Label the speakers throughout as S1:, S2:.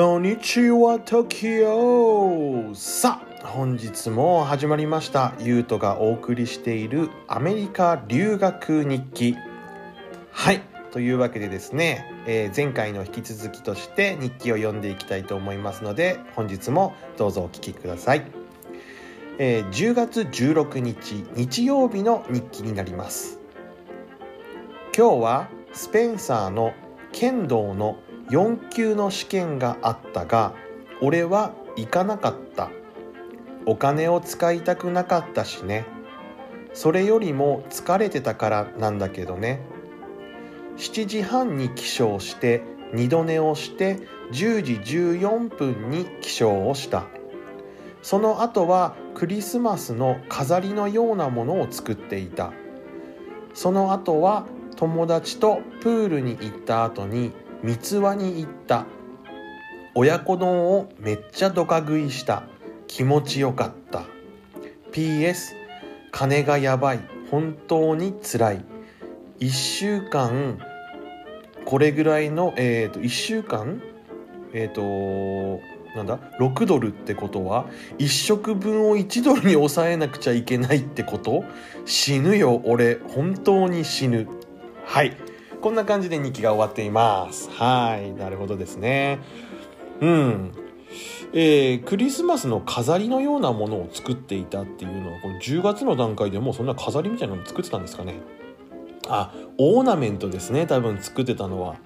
S1: こんにちは、トキオさあ、本日も始まりました。ゆうとがお送りしているアメリカ留学日記。はい。というわけでですね、えー前回の引き続きとして日記を読んでいきたいと思いますので、本日もどうぞお聞きください。えー10月16日、日曜日の日記になります。今日はスペンサーの剣道の4級の試験があったが俺は行かなかった。お金を使いたくなかったしね。それよりも疲れてたからなんだけどね。7時半に起床して二度寝をして10時14分に起床をした。その後はクリスマスの飾りのようなものを作っていた。その後は友達とプールに行った後に三つ輪に行った。親子丼をめっちゃドカ食いした。気持ちよかった。PS 金がやばい。本当につらい。1週間これぐらいのえっ、と1週間？えっ、となんだ？6ドルってことは1食分を1ドルに抑えなくちゃいけないってこと？死ぬよ俺。本当に死ぬ。はい。こんな感じで日記が終わっています。はいなるほどですね。うん。えークリスマスの飾りのようなものを作っていたっていうのはこの10月の段階でもうそんな飾りみたいなの作ってたんですかね。あオーナメントですね多分作ってたのは。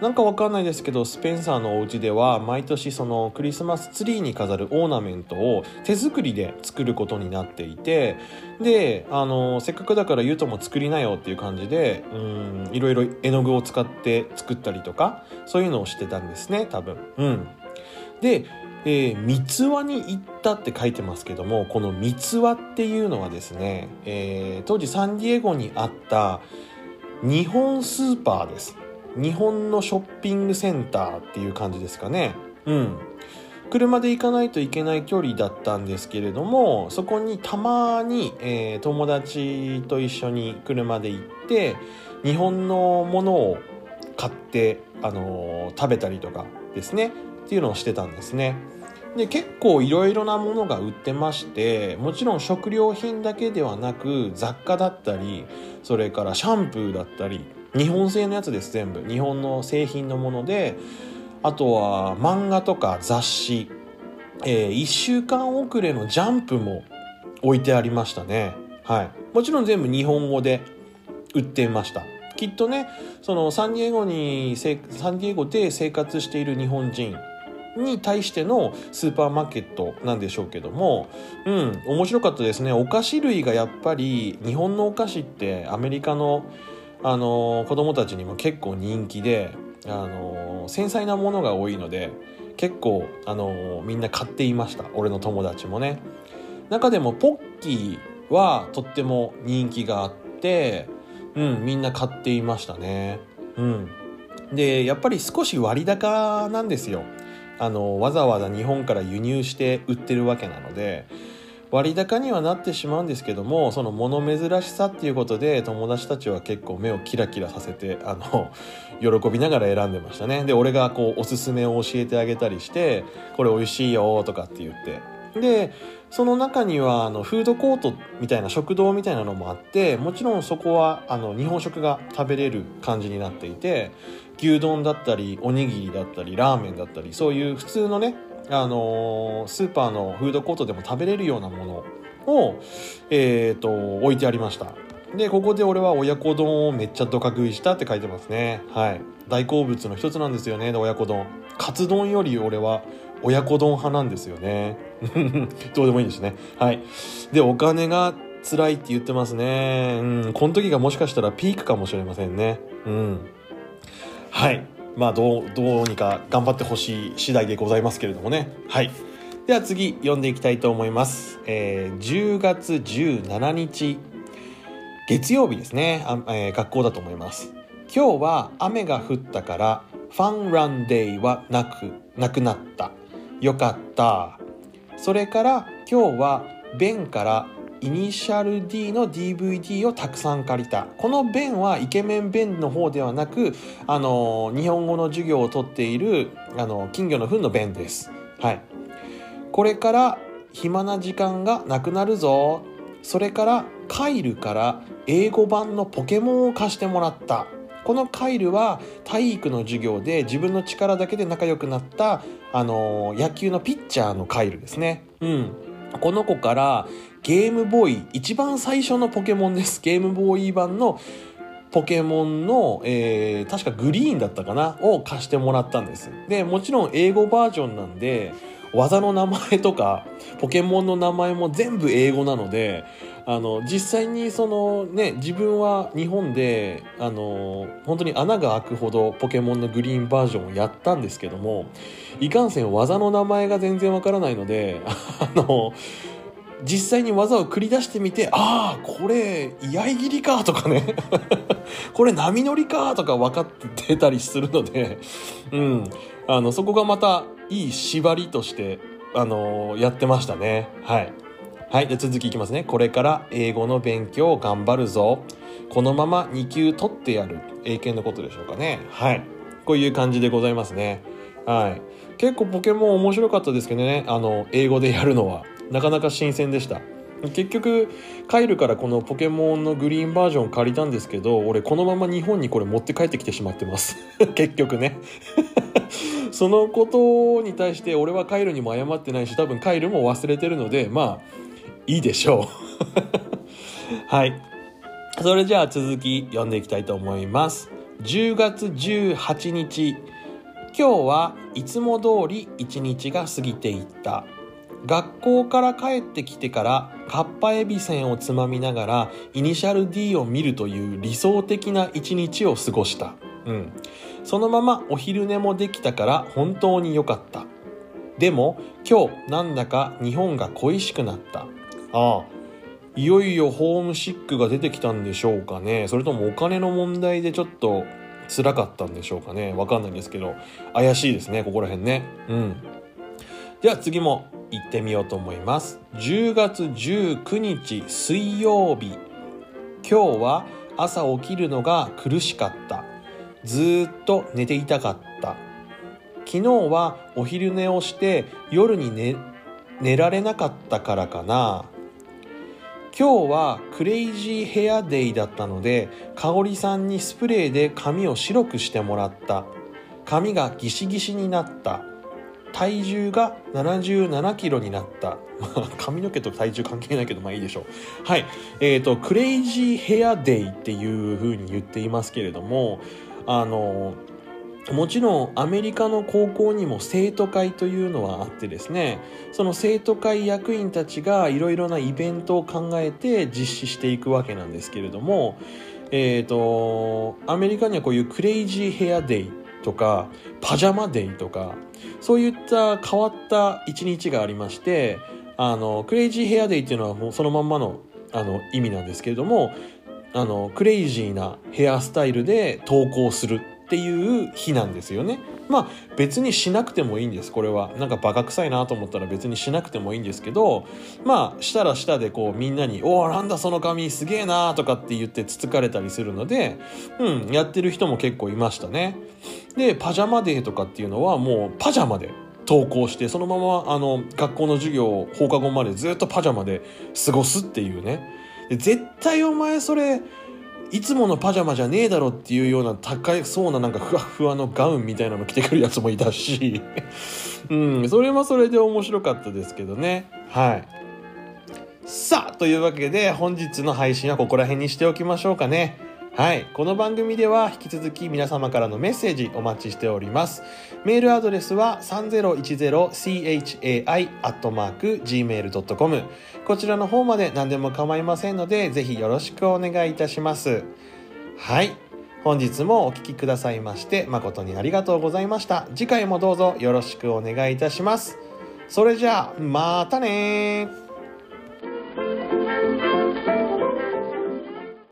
S1: なんかわかんないですけどスペンサーのお家では毎年そのクリスマスツリーに飾るオーナメントを手作りで作ることになっていてであのせっかくだからゆうとも作りなよっていう感じでうんいろいろ絵の具を使って作ったりとかそういうのをしてたんですね多分。うん。でえー三つ輪に行ったって書いてますけどもこの三つ輪っていうのはですね、えー当時サンディエゴにあった日本スーパーです。日本のショッピングセンターっていう感じですかね。うん。車で行かないといけない距離だったんですけれどもそこにたまに、えー友達と一緒に車で行って日本のものを買って、あのー食べたりとかですね。っていうのをしてたんですね。で結構いろいろなものが売ってましてもちろん食料品だけではなく雑貨だったりそれからシャンプーだったり日本製のやつです全部。日本の製品のものであとは漫画とか雑誌、え1週間遅れのジャンプも置いてありましたね。はい。もちろん全部日本語で売ってました。きっとねそのサンディエゴにせサンディエゴで生活している日本人に対してのスーパーマーケットなんでしょうけどもうん面白かったですね。お菓子類がやっぱり日本のお菓子ってアメリカのあの子供たちにも結構人気であの繊細なものが多いので結構あのみんな買っていました。俺の友達もね。中でもポッキーはとっても人気があってうんみんな買っていましたね。うん。でやっぱり少し割高なんですよ。あのわざわざ日本から輸入して売ってるわけなので割高にはなってしまうんですけどもその物珍しさっていうことで友達たちは結構目をキラキラさせてあの喜びながら選んでましたね。で俺がこうおすすめを教えてあげたりしてこれ美味しいよとかって言って。でその中にはあのフードコートみたいな食堂みたいなのもあってもちろんそこはあの日本食が食べれる感じになっていて牛丼だったりおにぎりだったりラーメンだったりそういう普通のねあのスーパーのフードコートでも食べれるようなものを、えー、と置いてありました。でここで俺は親子丼をめっちゃドカ食いしたって書いてますね。はい。大好物の一つなんですよね。親子丼。カツ丼より俺は親子丼派なんですよね。どうでもいいですね。はい。でお金が辛いって言ってますね。うん。この時がもしかしたらピークかもしれませんね。うん。はい。まあどうどうにか頑張ってほしい次第でございますけれどもね。はい。では次読んでいきたいと思います、えー10月17日月曜日ですね。あ、えー学校だと思います。今日は雨が降ったからファンランデーはなくなくなった。よかった。それから今日はベンからイニシャル D の DVD をたくさん借りた。このベンはイケメンベンの方ではなくあの日本語の授業をとっているあの金魚の糞のベンです。はい。これから暇な時間がなくなるぞ。それからカイルから英語版のポケモンを貸してもらった。このカイルは体育の授業で自分の力だけで仲良くなったあの野球のピッチャーのカイルですね。うん。この子からゲームボーイ一番最初のポケモンです。ゲームボーイ版のポケモンの、えー、確かグリーンだったかな？を貸してもらったんです。でもちろん英語バージョンなんで技の名前とかポケモンの名前も全部英語なのであの実際にそのね自分は日本であの本当に穴が開くほどポケモンのグリーンバージョンをやったんですけどもいかんせん技の名前が全然わからないので あの実際に技を繰り出してみてああこれ居合切りかとかね。これ波乗りかとか分かってたりするので、うん、あのそこがまたいい縛りとしてあのやってましたね。はい。はいで続きいきますね。これから英語の勉強を頑張るぞ。このまま2級取ってやる。英検のことでしょうかね。はい。こういう感じでございますね。はい。結構ポケモン面白かったですけどね。あの英語でやるのは。なかなか新鮮でした。結局カイルからこのポケモンのグリーンバージョン借りたんですけど俺このまま日本にこれ持って帰ってきてしまってます。結局ね。そのことに対して俺はカイルにも謝ってないし多分カイルも忘れてるのでまあいいでしょう はいそれじゃあ続き読んでいきたいと思います10月18日今日はいつも通り一日が過ぎていった学校から帰ってきてからカッパエビせんをつまみながらイニシャル D を見るという理想的な一日を過ごした。うん。そのままお昼寝もできたから本当に良かった。でも今日なんだか日本が恋しくなった。ああ。いよいよホームシックが出てきたんでしょうかね。それともお金の問題でちょっと辛かったんでしょうかね。わかんないんですけど。怪しいですね、ここら辺ね。うん。では次も行ってみようと思います10月19日水曜日今日は朝起きるのが苦しかったずっと寝ていたかった昨日はお昼寝をして夜に寝寝られなかったからかな今日はクレイジーヘアデイだったので香織さんにスプレーで髪を白くしてもらった髪がギシギシになった体重が77キロになった。髪の毛と体重関係ないけど、まあいいでしょう。はい。えっ、ー、と、クレイジーヘアデイっていう風に言っていますけれども、あの、もちろんアメリカの高校にも生徒会というのはあってですねその生徒会役員たちがいろいろなイベントを考えて実施していくわけなんですけれどもえっ、ー、とアメリカにはこういうクレイジーヘアデイとかパジャマデイとかそういった変わった一日がありましてあのクレイジーヘアデイっていうのはもうそのまんまのあの意味なんですけれどもあのクレイジーなヘアスタイルで投稿するっていう日なんですよね。まあ別にしなくてもいいんですこれは。なんかバカ臭いなと思ったら別にしなくてもいいんですけどまあしたらしたでこうみんなに「おおなんだその髪すげえな」とかって言ってつつかれたりするのでうんやってる人も結構いましたね。でパジャマデーとかっていうのはもうパジャマで登校してそのままあの学校の授業放課後までずっとパジャマで過ごすっていうね。絶対お前それいつものパジャマじゃねえだろっていうような高いそうななんかふわふわのガウンみたいなの着てくるやつもいたし。うんそれはそれで面白かったですけどね。はい。さあというわけで本日の配信はここら辺にしておきましょうかね。はい。この番組では引き続き皆様からのメッセージお待ちしております。メールアドレスは 3010chai.gmail.com こちらの方まで何でも構いませんので、ぜひよろしくお願いいたします。はい。本日もお聴きくださいまして誠にありがとうございました。次回もどうぞよろしくお願いいたします。それじゃあ、またね